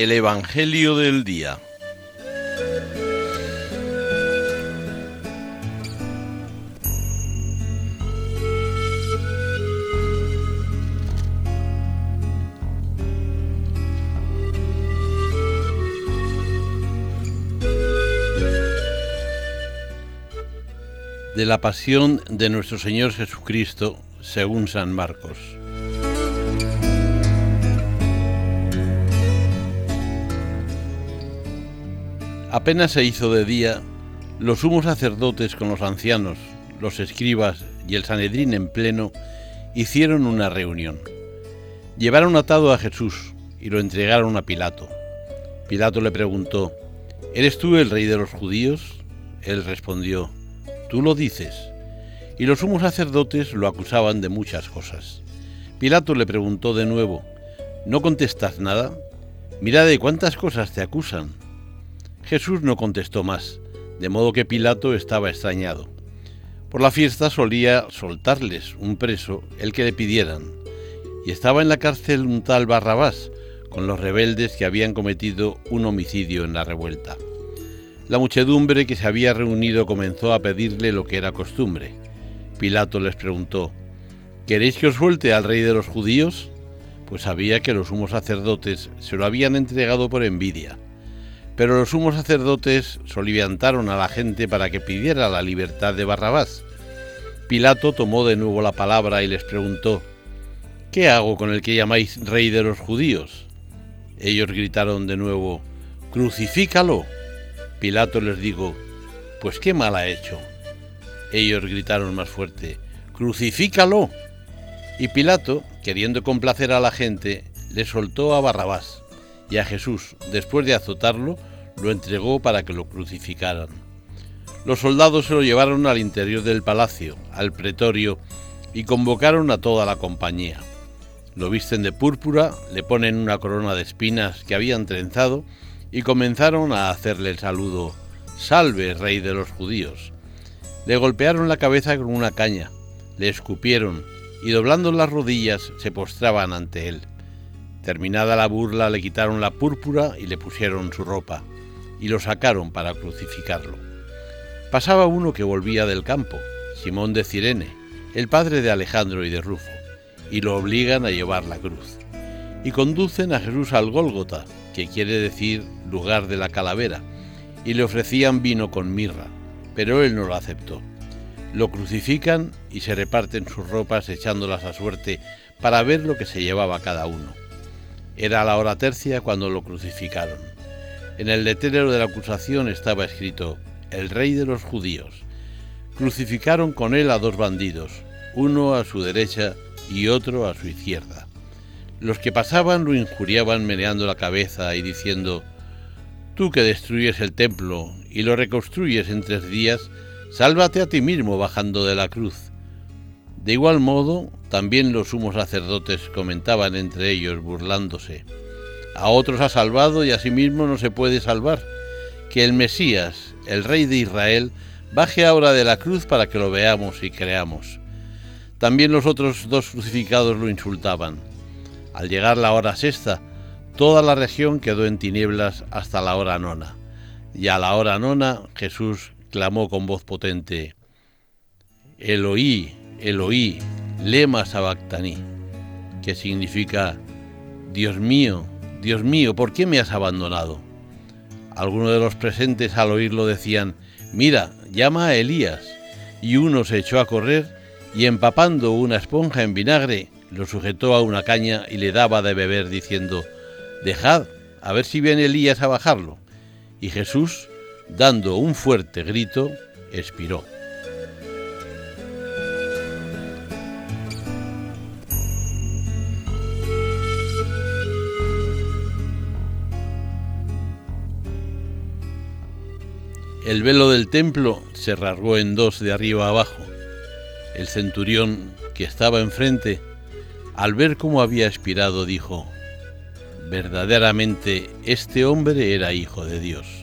El Evangelio del Día. De la pasión de nuestro Señor Jesucristo según San Marcos. Apenas se hizo de día, los sumos sacerdotes con los ancianos, los escribas y el Sanedrín en pleno hicieron una reunión. Llevaron atado a Jesús y lo entregaron a Pilato. Pilato le preguntó, ¿Eres tú el rey de los judíos? Él respondió, Tú lo dices. Y los sumos sacerdotes lo acusaban de muchas cosas. Pilato le preguntó de nuevo, ¿No contestas nada? Mira de cuántas cosas te acusan. Jesús no contestó más, de modo que Pilato estaba extrañado. Por la fiesta solía soltarles un preso el que le pidieran, y estaba en la cárcel un tal Barrabás, con los rebeldes que habían cometido un homicidio en la revuelta. La muchedumbre que se había reunido comenzó a pedirle lo que era costumbre. Pilato les preguntó, ¿Queréis que os suelte al rey de los judíos? Pues sabía que los sumos sacerdotes se lo habían entregado por envidia. Pero los sumos sacerdotes soliviantaron a la gente para que pidiera la libertad de Barrabás. Pilato tomó de nuevo la palabra y les preguntó, ¿Qué hago con el que llamáis rey de los judíos? Ellos gritaron de nuevo, Crucifícalo. Pilato les dijo, Pues qué mal ha hecho. Ellos gritaron más fuerte, Crucifícalo. Y Pilato, queriendo complacer a la gente, le soltó a Barrabás y a Jesús, después de azotarlo, lo entregó para que lo crucificaran. Los soldados se lo llevaron al interior del palacio, al pretorio, y convocaron a toda la compañía. Lo visten de púrpura, le ponen una corona de espinas que habían trenzado y comenzaron a hacerle el saludo, Salve, rey de los judíos. Le golpearon la cabeza con una caña, le escupieron y doblando las rodillas se postraban ante él. Terminada la burla le quitaron la púrpura y le pusieron su ropa y lo sacaron para crucificarlo. Pasaba uno que volvía del campo, Simón de Cirene, el padre de Alejandro y de Rufo, y lo obligan a llevar la cruz. Y conducen a Jesús al Gólgota, que quiere decir lugar de la calavera, y le ofrecían vino con mirra, pero él no lo aceptó. Lo crucifican y se reparten sus ropas echándolas a suerte para ver lo que se llevaba cada uno. Era la hora tercia cuando lo crucificaron. En el letrero de la acusación estaba escrito, el rey de los judíos. Crucificaron con él a dos bandidos, uno a su derecha y otro a su izquierda. Los que pasaban lo injuriaban meneando la cabeza y diciendo, Tú que destruyes el templo y lo reconstruyes en tres días, sálvate a ti mismo bajando de la cruz. De igual modo, también los sumos sacerdotes comentaban entre ellos, burlándose a otros ha salvado y a sí mismo no se puede salvar. Que el Mesías, el Rey de Israel, baje ahora de la cruz para que lo veamos y creamos. También los otros dos crucificados lo insultaban. Al llegar la hora sexta, toda la región quedó en tinieblas hasta la hora nona. Y a la hora nona Jesús clamó con voz potente, Eloí, Eloí, lema sabactani, que significa, Dios mío, Dios mío, ¿por qué me has abandonado? Algunos de los presentes al oírlo decían, Mira, llama a Elías. Y uno se echó a correr y empapando una esponja en vinagre, lo sujetó a una caña y le daba de beber diciendo, Dejad, a ver si viene Elías a bajarlo. Y Jesús, dando un fuerte grito, expiró. El velo del templo se rasgó en dos de arriba abajo. El centurión que estaba enfrente, al ver cómo había expirado, dijo, verdaderamente este hombre era hijo de Dios.